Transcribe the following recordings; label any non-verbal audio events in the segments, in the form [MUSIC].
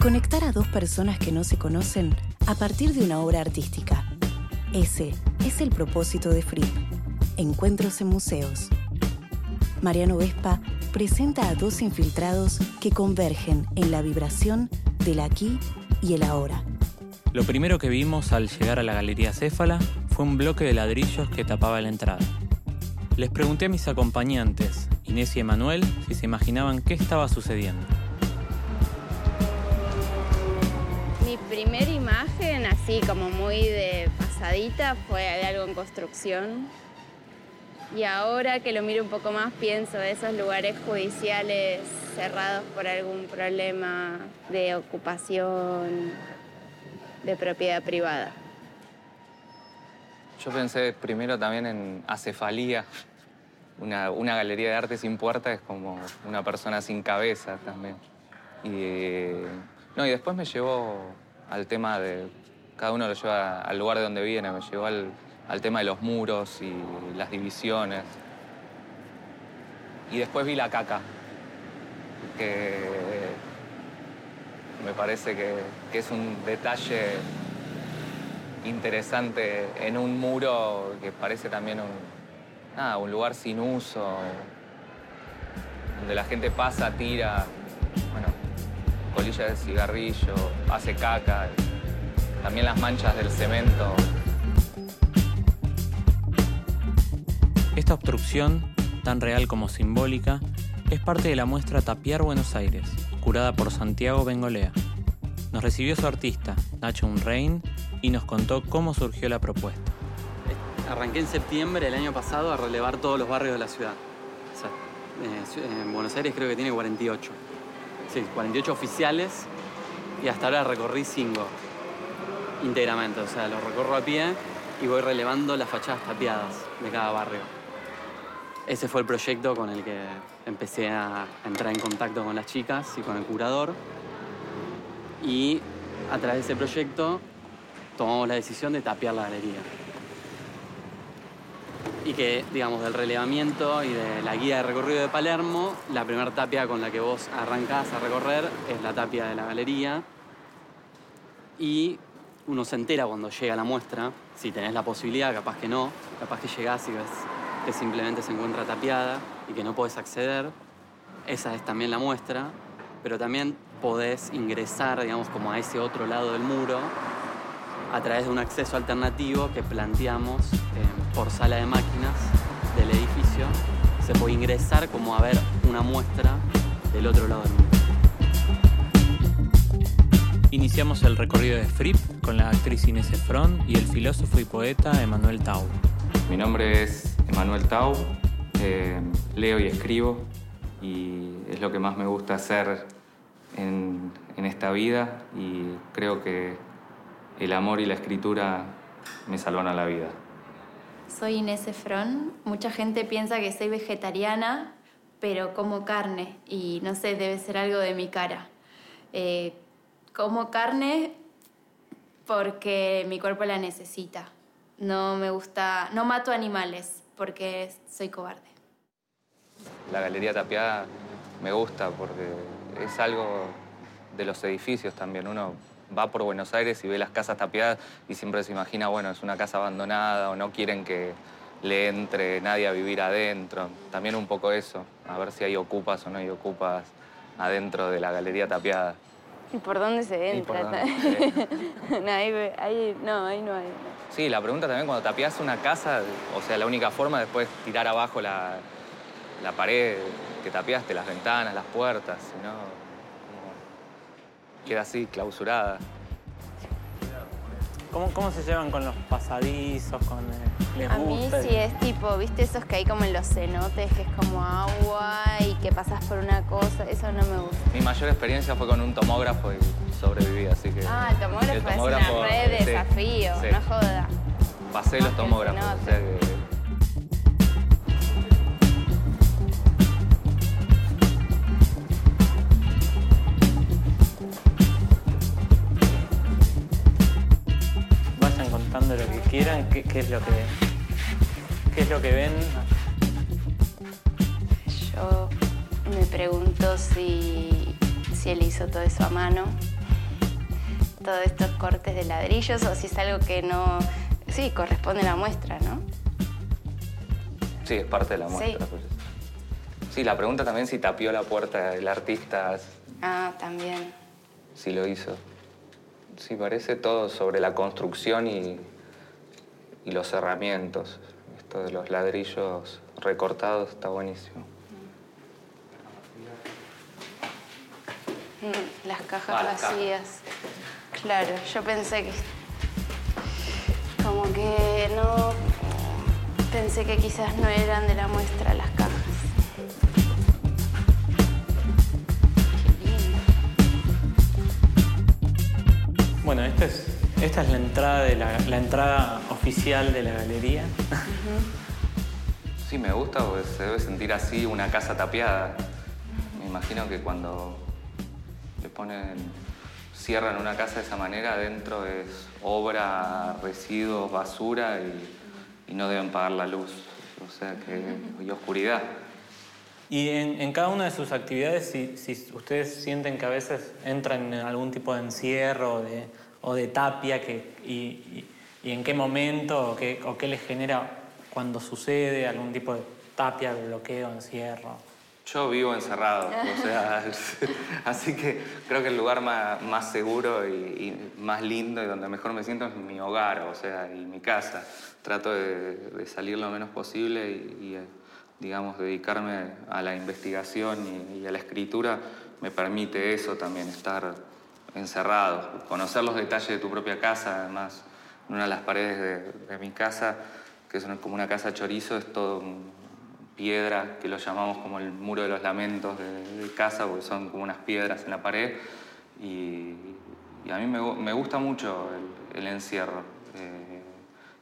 Conectar a dos personas que no se conocen a partir de una obra artística. Ese es el propósito de FRIP. Encuentros en museos. Mariano Vespa presenta a dos infiltrados que convergen en la vibración del aquí y el ahora. Lo primero que vimos al llegar a la Galería Céfala fue un bloque de ladrillos que tapaba la entrada. Les pregunté a mis acompañantes, Inés y Emanuel, si se imaginaban qué estaba sucediendo. Mi primera imagen, así como muy de pasadita, fue de algo en construcción. Y ahora que lo miro un poco más, pienso de esos lugares judiciales cerrados por algún problema de ocupación, de propiedad privada. Yo pensé primero también en acefalía, una, galería de arte sin puerta es como una persona sin cabeza también. Y, no, y después me llevó al tema de, cada uno lo lleva al lugar de donde viene, me llevó al, al tema de los muros y las divisiones. Y después vi la caca, que me parece que, que es un detalle interesante en un muro que parece también un, nada, un lugar sin uso, donde la gente pasa, tira, bueno, colilla de cigarrillo, hace caca, también las manchas del cemento. Esta obstrucción, tan real como simbólica, es parte de la muestra Tapiar Buenos Aires, curada por Santiago Bengolea. Nos recibió su artista, Nacho Unrein, y nos contó cómo surgió la propuesta arranqué en septiembre del año pasado a relevar todos los barrios de la ciudad. Eh, en Buenos Aires creo que tiene 48. Sí, 48 oficiales y hasta ahora recorrí 5 íntegramente. O sea, los recorro a pie y voy relevando las fachadas tapiadas de cada barrio. Ese fue el proyecto con el que empecé a entrar en contacto con las chicas y con el curador. Y a través de ese proyecto tomamos la decisión de tapiar la galería y que, digamos, del relevamiento y de la guía de recorrido de Palermo, la primera tapia con la que vos arrancás a recorrer es la tapia de la galería. Y uno se entera cuando llega la muestra, si tenés la posibilidad, capaz que no, capaz que llegás y ves que simplemente se encuentra tapiada y que no podés acceder. Esa es también la muestra, pero también podés ingresar, digamos, como a ese otro lado del muro a través de un acceso alternativo que planteamos eh, por sala de máquinas del edificio. Se puede ingresar como a ver una muestra del otro lado del mundo. Iniciamos el recorrido de Fripp con la actriz Inés Efron y el filósofo y poeta Emanuel Tau. Mi nombre es Emanuel Tau, eh, leo y escribo y es lo que más me gusta hacer en, en esta vida y creo que el amor y la escritura me salvaron la vida. Soy Inés Efron. Mucha gente piensa que soy vegetariana, pero como carne y no sé, debe ser algo de mi cara. Eh, como carne porque mi cuerpo la necesita. No me gusta, no mato animales porque soy cobarde. La galería tapiada me gusta porque es algo de los edificios también. Uno va por Buenos Aires y ve las casas tapiadas y siempre se imagina, bueno, es una casa abandonada o no quieren que le entre nadie a vivir adentro. También un poco eso, a ver si hay ocupas o no hay ocupas adentro de la galería tapiada. ¿Y por dónde se entra? [LAUGHS] no, ahí, no, ahí no hay. Sí, la pregunta también, cuando tapias una casa, o sea, la única forma después tirar abajo la, la pared que tapiaste, las ventanas, las puertas, no queda así, clausurada. ¿Cómo, ¿Cómo, se llevan con los pasadizos, con el, A mí sí es tipo, ¿viste esos que hay como en los cenotes, que es como agua y que pasas por una cosa? Eso no me gusta. Mi mayor experiencia fue con un tomógrafo y sobreviví, así que... Ah, el tomógrafo, es una red de desafío, no joda. Pasé los tomógrafos, o sea que quieran, ¿qué, es lo que qué es lo que ven? Yo me pregunto si, si él hizo todo eso a mano todos estos cortes de ladrillos o si es algo que no, sí, corresponde a la muestra, ¿no? Sí, es parte de la muestra. Sí. pues. Sí, la pregunta también si tapió la puerta el artista, Ah, también. si lo hizo. Sí, parece todo sobre la construcción y, y los cerramientos. Esto de los ladrillos recortados está buenísimo. Mm, Las cajas Ah, las cajas. vacías. Claro, yo pensé que. Como que no. Pensé que quizás no eran de la muestra las cajas. Qué lindo. Bueno, esta es, esta es la entrada de la, la entrada oficial de la galería. Sí, me gusta porque se debe sentir así una casa tapiada. Me imagino que cuando le ponen, cierran una casa de esa manera, adentro es obra, residuos, basura y, y no deben pagar la luz. O sea que, y oscuridad. Y en, en cada una de sus actividades, si, si ustedes sienten que a veces entran en algún tipo de encierro o de, o de tapia, que, y, y- y en qué momento o qué, o qué les genera cuando sucede algún tipo de tapia, bloqueo, encierro. Yo vivo encerrado, o sea, [LAUGHS] así que creo que el lugar más, más seguro y, y más lindo y donde mejor me siento es mi hogar, o sea, y mi casa. Trato de, de salir lo menos posible y, y, eh, digamos, dedicarme a la investigación y, y a la escritura me permite eso también, estar encerrado, conocer los detalles de tu propia casa, además, en una de las paredes de, mi casa, que es como una casa chorizo, es todo piedra, que lo llamamos como el muro de los lamentos de, casa, porque son como unas piedras en la pared. Y, a mí me, gu- me gusta mucho el, encierro. eh,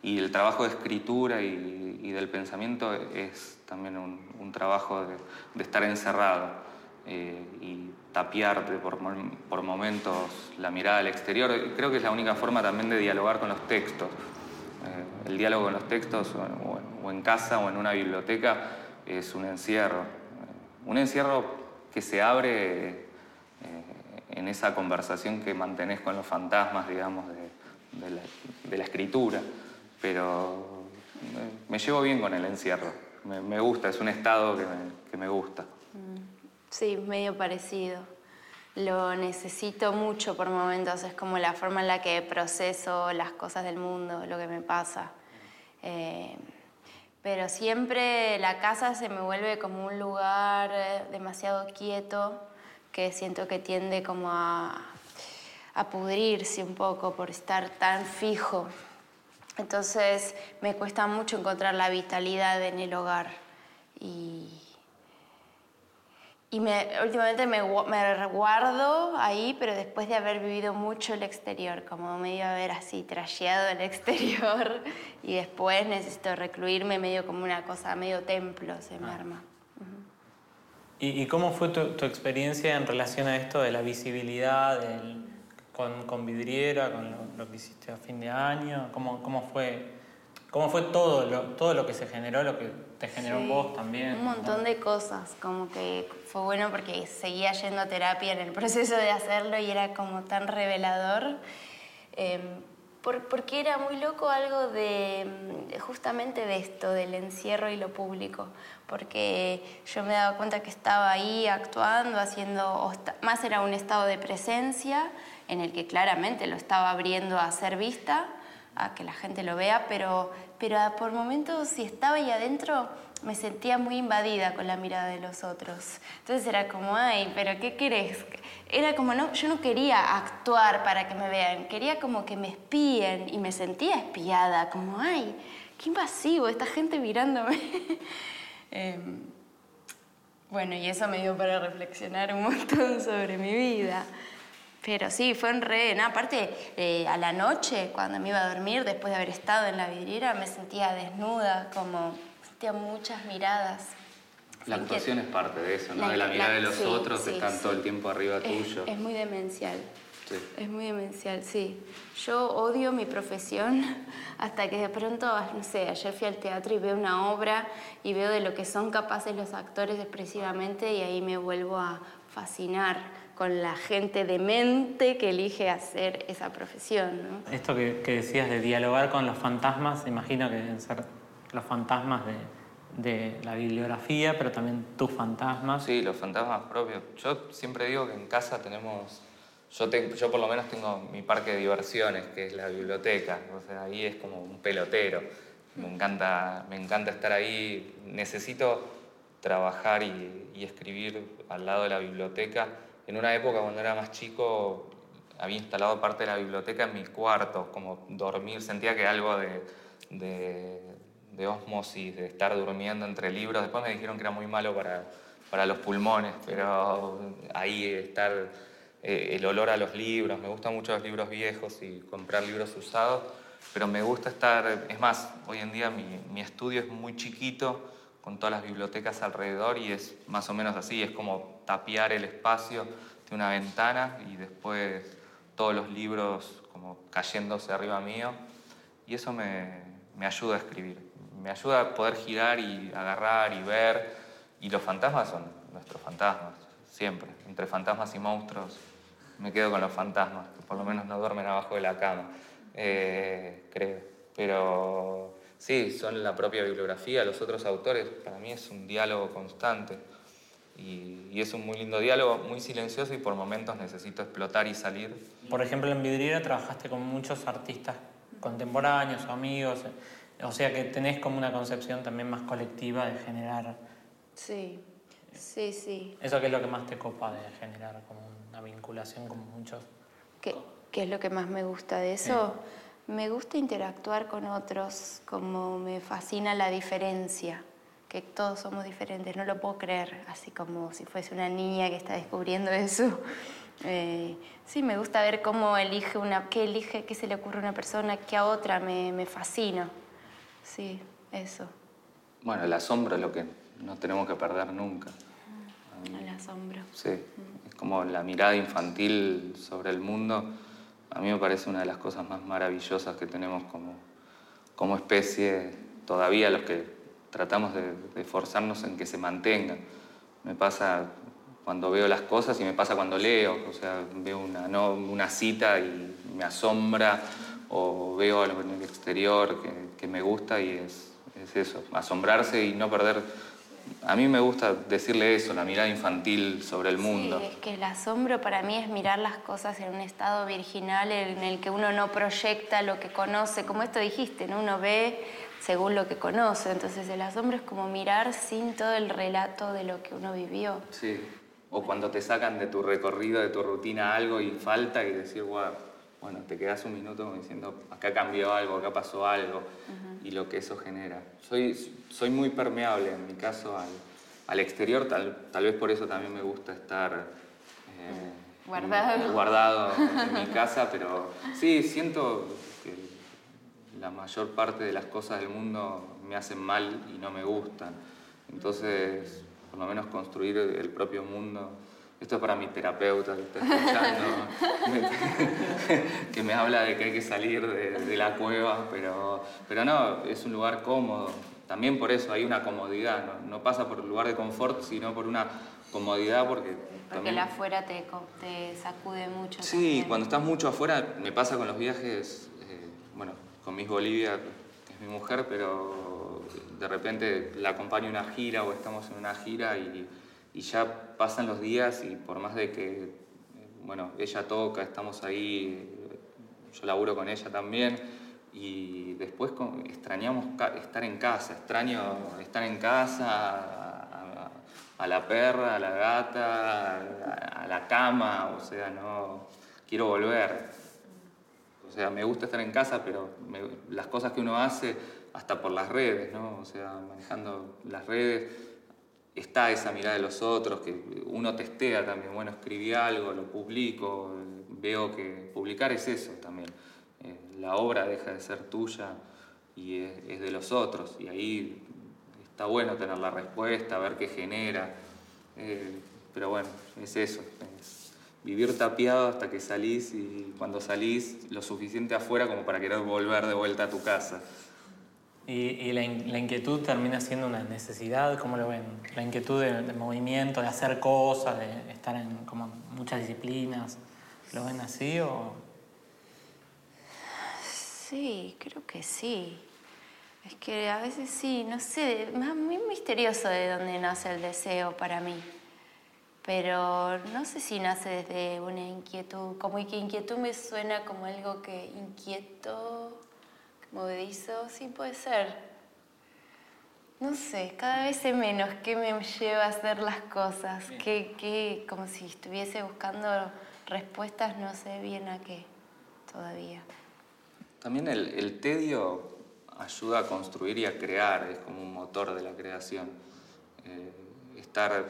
y el trabajo de escritura y, del pensamiento es también un, trabajo de, estar encerrado eh, tapiarte por, por momentos la mirada al exterior. Creo que es la única forma también de dialogar con los textos. Eh, el diálogo con los textos o, o- en casa o en una biblioteca es un encierro. Eh, un encierro que se abre eh, en esa conversación que mantenés con los fantasmas, digamos, de, la, de la escritura. Pero me, me llevo bien con el encierro. Me, gusta, es un estado que que me gusta. Sí, medio parecido. Lo necesito mucho por momentos, es como la forma en la que proceso las cosas del mundo, lo que me pasa. Eh, pero siempre la casa se me vuelve como un lugar eh, demasiado quieto que siento que tiende como a, a pudrirse un poco por estar tan fijo. Entonces me cuesta mucho encontrar la vitalidad en el hogar y, y me, últimamente me, me guardo ahí, pero después de haber vivido mucho el exterior, como medio haber así trasheado el exterior [LAUGHS] y después necesito recluirme medio como una cosa, medio templo se me arma. ¿Y, y cómo fue tu, tu experiencia en relación a esto de la visibilidad del- con, con vidriera, con lo, lo que hiciste a fin de año? ¿Cómo, cómo fue, cómo fue todo, lo, todo lo que se generó, lo que te generó en Sí, vos también? Un montón de cosas, como que fue bueno porque seguía yendo a terapia en el [LAUGHS] proceso de hacerlo y era como tan revelador. Eh, por- porque era muy loco algo de mm, justamente de esto, del encierro y lo público, porque yo me daba cuenta que estaba ahí actuando, haciendo, más era un estado de presencia en el que claramente lo estaba abriendo a ser vista, a que la gente lo vea, pero, pero por momentos si estaba ahí adentro me sentía muy invadida con la mirada de los otros. Entonces era como, ay, pero ¿qué querés? Era como, no, yo no quería actuar para que me vean, quería como que me espíen y me sentía espiada, como, ay, qué invasivo, esta gente mirándome. [LAUGHS] Em, bueno, y eso me dio para reflexionar un montón [LAUGHS] sobre mi vida. Pero sí, fue un re... no, aparte, eh, a la noche, cuando me iba a dormir, después de haber estado en la vidriera, me sentía desnuda, como sentía muchas miradas. La Fue actuación es parte de eso, ¿no? La- de la mirada la- de los sí, otros que sí, están sí. todo el tiempo arriba Es, tuyo. es muy demencial. Es muy demencial, sí. Yo odio mi profesión [LAUGHS] hasta que de pronto, no sé, ayer fui al teatro y veo una obra y veo de lo que son capaces los actores expresivamente y ahí me vuelvo a fascinar con la gente demente que elige hacer esa profesión. ¿no? Esto que, que decías de dialogar con los fantasmas, imagino que deben ser los fantasmas de, de la bibliografía, pero también tus fantasmas. Sí, los fantasmas propios. Yo siempre digo que en casa tenemos, yo, te- yo por lo menos tengo mi parque de diversiones, que es la biblioteca. O sea, ahí es como un pelotero. Me encanta, me encanta estar ahí. Necesito trabajar y, y escribir al lado de la biblioteca. En una época cuando era más chico había instalado parte de la biblioteca en mi cuarto, como dormir, sentía que algo de, de, de osmosis, de estar durmiendo entre libros. Después me dijeron que era muy malo para, para los pulmones, pero ahí estar, eh, el olor a los libros, me gustan mucho los libros viejos y comprar libros usados, pero me gusta estar, es más, hoy en día mi, mi estudio es muy chiquito, con todas las bibliotecas alrededor y es más o menos así, es como tapiar el espacio de una ventana y después todos los libros como cayéndose arriba mío. Y eso me, me ayuda a escribir, me ayuda a poder girar y agarrar y ver. Y los fantasmas son nuestros fantasmas, siempre, entre fantasmas y monstruos me quedo con los fantasmas, que por lo menos no duermen abajo de la cama, eh, creo, pero sí, son la propia bibliografía, los otros autores, para mí es un diálogo constante. Y, y es un muy lindo diálogo, muy silencioso y por momentos necesito explotar y salir. Por ejemplo, en Vidriera trabajaste con muchos artistas contemporáneos o amigos, eh, o sea que tenés como una concepción también más colectiva de generar. Sí, sí, sí. Eso que es lo que más te copa de generar como una vinculación con muchos. ¿Qué, qué es lo que más me gusta de eso? Me gusta interactuar con otros, como me fascina la diferencia, que todos somos diferentes, no lo puedo creer, así como si fuese una niña que está descubriendo eso. [LAUGHS] Eh, sí, me gusta ver cómo elige una, qué elige, qué se le ocurre a una persona, qué a otra, me, me fascina. Sí, eso, Bueno, el asombro es lo que no tenemos que perder nunca. el asombro. Sí, es como la mirada infantil sobre el mundo. A mí me parece una de las cosas más maravillosas que tenemos como, como especie, todavía los que tratamos de, de forzarnos en que se mantenga. Me pasa cuando veo las cosas y me pasa cuando leo, o sea, veo una, cita y me asombra, o veo algo en el exterior que, me gusta y es eso, asombrarse y no perder... A mí me gusta decirle eso, la mirada infantil sobre el mundo. Sí, es que el asombro para mí es mirar las cosas en un estado virginal en el que uno no proyecta lo que conoce, como esto dijiste, ¿no? Uno ve según lo que conoce, entonces el asombro es como mirar sin todo el relato de lo que uno vivió. Sí. O cuando te sacan de tu recorrido, de tu rutina algo y falta y decir, "Guau, bueno, te quedas un minuto diciendo, acá cambió algo, acá pasó algo, y lo que eso genera. Soy, soy muy permeable en mi caso al, al exterior, tal, tal vez por eso también me gusta estar eh, Guardado. en- [LAUGHS] guardado en mi casa, pero sí, siento que la mayor parte de las cosas del mundo me hacen mal y no me gustan. Entonces, por lo menos construir el propio mundo. Esto es para mi terapeuta que está escuchando, [LAUGHS] que me habla de que hay que salir de, de la cueva, pero, pero no, es un lugar cómodo. También por eso hay una comodidad, no, no pasa por un lugar de confort, sino por una comodidad porque... Porque también- el afuera te, te sacude mucho. Sí, también. cuando estás mucho afuera, me pasa con los viajes, eh, bueno, con Miss Bolivia, que es mi mujer, pero de repente la acompaño en una gira o estamos en una gira y, y ya pasan los días y por más de que, bueno, ella toca, estamos ahí, eh, yo laburo con ella también y después extrañamos estar en casa, extraño estar en casa, a, la perra, a la gata, a, la cama, o sea, no quiero volver. O sea, me gusta estar en casa, pero las cosas que uno hace, hasta por las redes, ¿no? O sea, manejando las redes, está esa mirada de los otros, que uno testea también, bueno, escribí algo, lo publico, veo que publicar es eso también. Eh, la obra deja de ser tuya y es, de los otros, y ahí está bueno tener la respuesta, ver qué genera. Eh, pero bueno, es eso. es vivir tapiado hasta que salís y cuando salís lo suficiente afuera como para querer volver de vuelta a tu casa. Y, la, inquietud termina siendo una necesidad, ¿cómo lo ven? La inquietud de, movimiento, de hacer cosas, de estar en como muchas disciplinas. ¿Lo ven así o...? Sí, creo que sí. Es que a veces sí, no sé, es muy misterioso de dónde nace el deseo para mí. Pero no sé si nace desde una inquietud. Como que inquietud me suena como algo que inquieto Movedizo, sí puede ser. No sé, cada vez sé menos qué me lleva a hacer las cosas, qué, como si estuviese buscando respuestas, no sé bien a qué todavía. También el, tedio ayuda a construir y a crear, es como un motor de la creación. Eh, estar,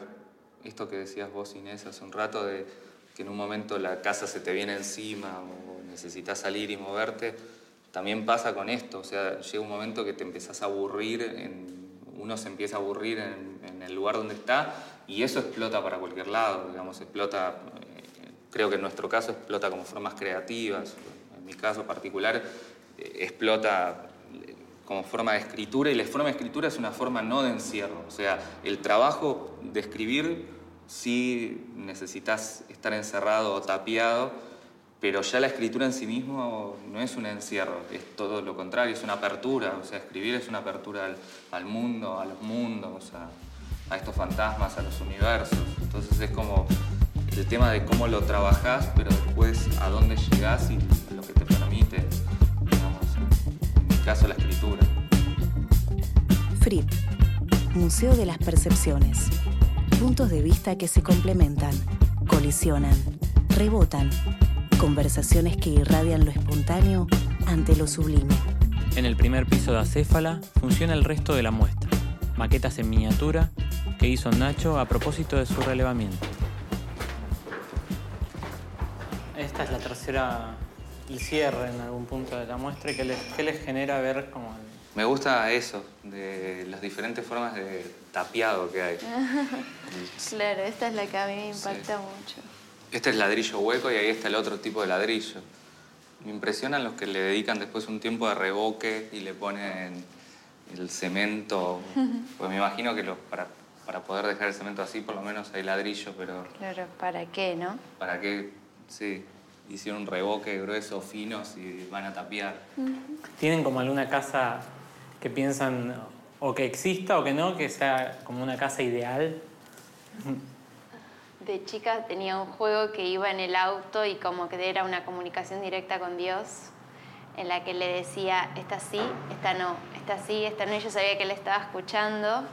esto que decías vos Inés hace un rato, de que en un momento la casa se te viene encima o necesitas salir y moverte, también pasa con esto, o sea, llega un momento que te empezás a aburrir, en, uno se empieza a aburrir en, el lugar donde está y eso explota para cualquier lado, digamos, explota, eh, creo que en nuestro caso explota como formas creativas, en mi caso particular eh, explota eh, como forma de escritura y la forma de escritura es una forma no de encierro, o sea, el trabajo de escribir sí necesitas estar encerrado o tapiado, pero ya la escritura en sí mismo no es un encierro, es todo lo contrario, es una apertura, o sea, escribir es una apertura al, mundo, a los mundos, a, estos fantasmas, a los universos. Entonces es como el tema de cómo lo trabajás, pero después a dónde llegás y lo que te permite, digamos, en mi caso la escritura. FRIP, Museo de las Percepciones. Puntos de vista que se complementan, colisionan, rebotan Conversaciones que irradian lo espontáneo ante lo sublime. En el primer piso de Acéfala funciona el resto de la muestra, maquetas en miniatura que hizo Nacho a propósito de su relevamiento. Esta es la tercera, el cierre en algún punto de la muestra y que les, genera ver como... Me gusta eso, de las diferentes formas de tapiado que hay. [LAUGHS] claro, esta es la que a mí me impacta mucho. Este es ladrillo hueco y ahí está el otro tipo de ladrillo. Me impresionan los que le dedican después un tiempo de reboque y le ponen el cemento. [LAUGHS] Pues me imagino que para, para poder dejar el cemento así, por lo menos hay ladrillo, pero. Claro, ¿para qué, no? ¿Para qué? Sí. Hicieron un revoque grueso, fino, y van a tapiar. ¿Tienen como alguna casa que piensan o que exista o que no, que sea como una casa ideal? De chica tenía un juego que iba en el auto y como que era una comunicación directa con Dios, en la que le decía, esta sí, esta no, esta sí, esta no, y yo sabía que él estaba escuchando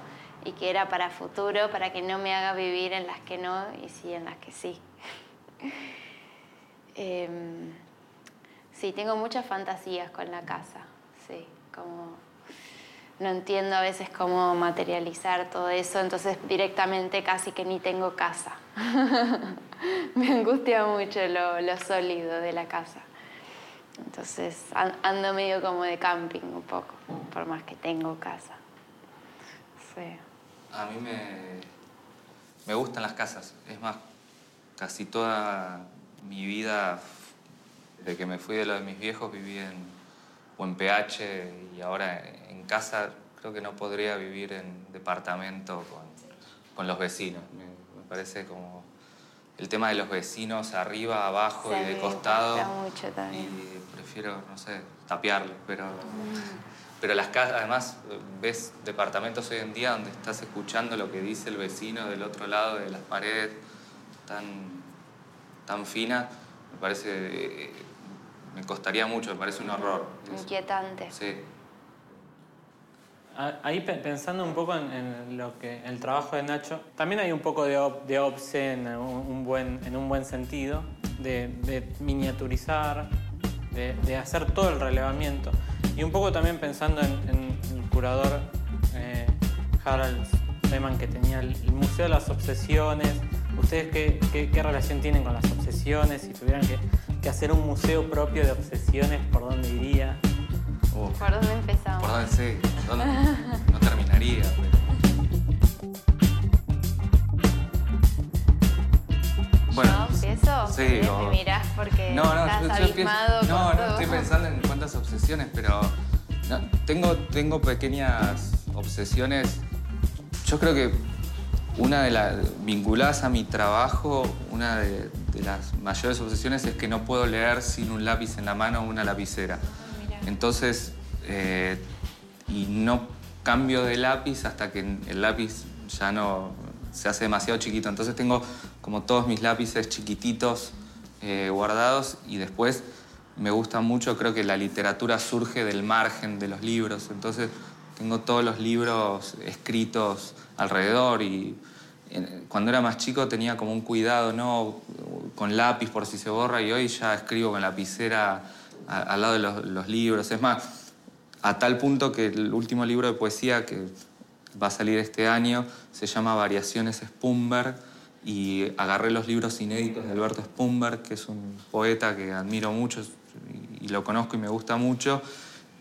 y que era para futuro, para que no me haga vivir en las que no y sí en las que sí. [LAUGHS] Em, sí, tengo muchas fantasías con la casa, sí, como no entiendo a veces cómo materializar todo eso, entonces directamente casi que ni tengo casa. [LAUGHS] Me angustia mucho lo, sólido de la casa. Entonces ando medio como de camping un poco, por más que tengo casa. Sí. A mí me, me gustan las casas. Es más, casi toda mi vida, desde que me fui de lo de mis viejos, viví en o PH y ahora en casa creo que no podría vivir en departamento con, los vecinos. Parece como el tema de los vecinos arriba, abajo y de costado. Mucho también. Y prefiero, no sé, tapiarlo, pero... Pero las casas, además, ves departamentos hoy en día donde estás escuchando lo que dice el vecino del otro lado de las paredes, tan, tan fina, me parece eh, me costaría mucho, me parece un horror. Inquietante. Sí. Ahí pensando un poco en, lo que el trabajo de Nacho, también hay un poco de, de obse en un, buen, en un buen sentido, de, miniaturizar, de, hacer todo el relevamiento. Y un poco también pensando en, el curador eh, Harald Lehmann que tenía el, Museo de las Obsesiones. ¿Ustedes qué, qué relación tienen con las obsesiones? Si tuvieran que que hacer un museo propio de obsesiones, ¿por dónde iría? ¿Por dónde empezamos? ¿Por dónde sí? ¿Dónde? no terminaría. Bueno, ¿Yo empiezo? Sí, me mirás porque no, no, estás yo, abismado no, no, estoy pensando en cuántas obsesiones, pero No, tengo, tengo pequeñas obsesiones. Yo creo que una de las vinculadas a mi trabajo, una de, de las mayores obsesiones es que no puedo leer sin un lápiz en la mano o una lapicera. Entonces, eh, y no cambio de lápiz hasta que el lápiz ya no se hace demasiado chiquito. Entonces tengo como todos mis lápices chiquititos eh, guardados y después me gusta mucho, creo que la literatura surge del margen de los libros. Entonces tengo todos los libros escritos alrededor y cuando era más chico tenía como un cuidado, ¿no? Con lápiz por si se borra y hoy ya escribo con lapicera al lado de los, libros. Es más, a tal punto que el último libro de poesía que va a salir este año se llama Variaciones Spumberg y agarré los libros inéditos de Alberto Spumberg, que es un poeta que admiro mucho y lo conozco y me gusta mucho,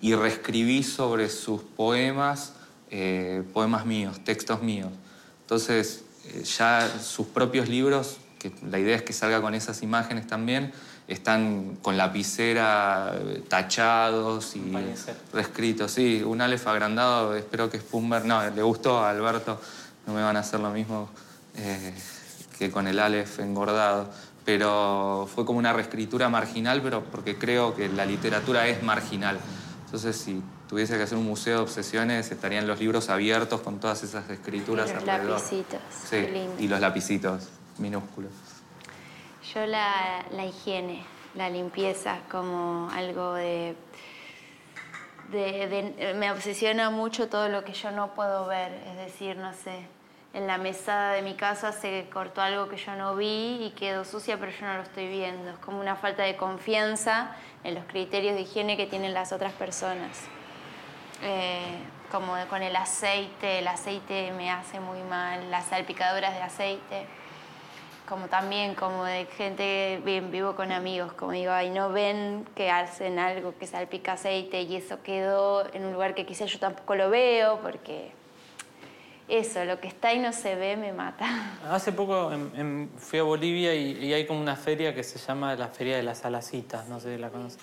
y reescribí sobre sus poemas, eh, poemas míos, textos míos. Entonces, eh, ya sus propios libros, que la idea es que salga con esas imágenes también, están con lapicera eh, tachados y reescritos. Sí, un Aleph agrandado, espero que Spumber, no, le gustó a Alberto, no me van a hacer lo mismo eh, que con el Aleph engordado. Pero fue como una reescritura marginal, pero porque creo que la literatura es marginal. Entonces, si tuviese que hacer un museo de obsesiones, estarían los libros abiertos con todas esas escrituras y los alrededor. lapicitos. Sí, Qué lindo. y los lapicitos minúsculos. Yo la, la higiene, la limpieza como algo de, Me obsesiona mucho todo lo que yo no puedo ver, es decir, no sé, en la mesada de mi casa se cortó algo que yo no vi y quedó sucia, pero yo no lo estoy viendo. Es como una falta de confianza en los criterios de higiene que tienen las otras personas. Eh, como con el aceite, el aceite me hace muy mal, las salpicaduras de aceite como también como de gente bien vivo con amigos como digo ay no ven que hacen algo que salpica aceite y eso quedó en un lugar que quizás yo tampoco lo veo porque eso lo que está y no se ve me mata [LAUGHS] Hace poco en- en- fui a Bolivia y, y hay como una feria que se llama la Feria de las Alacitas, no sé si la conoces.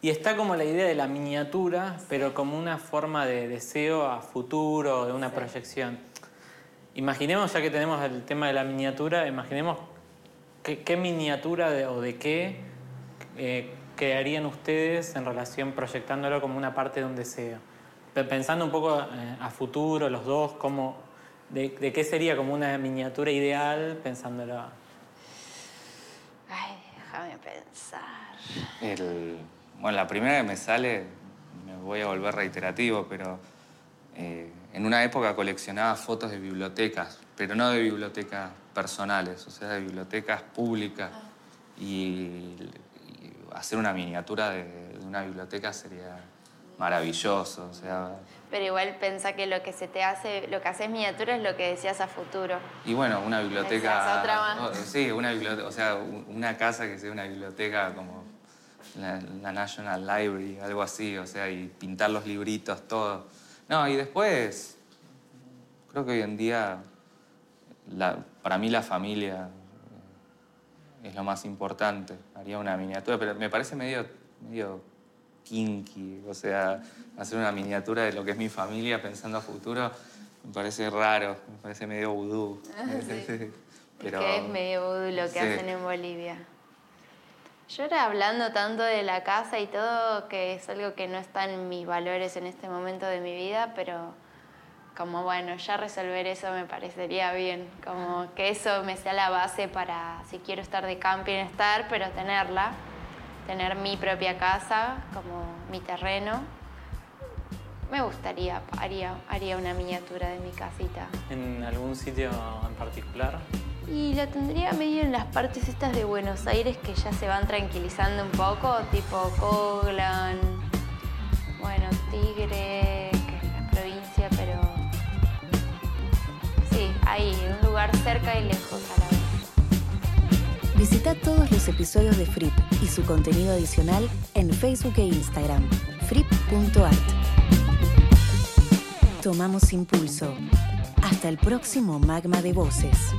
Y está como la idea de la miniatura, pero como una forma de deseo a futuro, de una proyección. Imaginemos, ya que tenemos el tema de la miniatura, imaginemos qué, qué miniatura de- o de qué eh, crearían ustedes en relación proyectándolo como una parte de un deseo. Pe- Pensando un poco eh, a futuro, los dos, cómo, de, de qué sería como una miniatura ideal, pensándolo. a- ay déjame pensar El- bueno, la primera que me sale, me voy a volver reiterativo, pero eh, en una época coleccionaba fotos de bibliotecas, pero no de bibliotecas personales, o sea, de bibliotecas públicas. Y, y hacer una miniatura de, de una biblioteca sería maravilloso, o sea, pero igual pensá que lo que se te hace lo que haces miniatura es lo que decías a futuro Y bueno, una biblioteca. otra más. Sí, una biblioteca, o sea, una casa que sea una biblioteca como la, la National Library, algo así, o sea, y pintar los libritos, todo. No, y después, creo que hoy en día, la- para mí la familia es lo más importante. Haría una miniatura, pero me parece medio, medio kinky, o sea, hacer una miniatura de lo que es mi familia pensando a futuro me parece raro, me parece medio vudú. [LAUGHS] Pero, que es medio vudú lo que sí. hacen en Bolivia. Yo ahora hablando tanto de la casa y todo, que es algo que no está en mis valores en este momento de mi vida, pero como bueno, ya resolver eso me parecería bien, como que eso me sea la base para si quiero estar de camping estar, pero tenerla, tener mi propia casa como mi terreno. Me gustaría, haría, haría una miniatura de mi casita. ¿En algún sitio en particular? Y lo tendría medio en las partes estas de Buenos Aires que ya se van tranquilizando un poco, tipo Coglan, bueno, Tigre, que es la provincia, pero sí, ahí, un lugar cerca y lejos a la vez. Visita todos los episodios de Fripp y su contenido adicional en Facebook e Instagram, fripp.art. Tomamos impulso. Hasta el próximo magma de voces.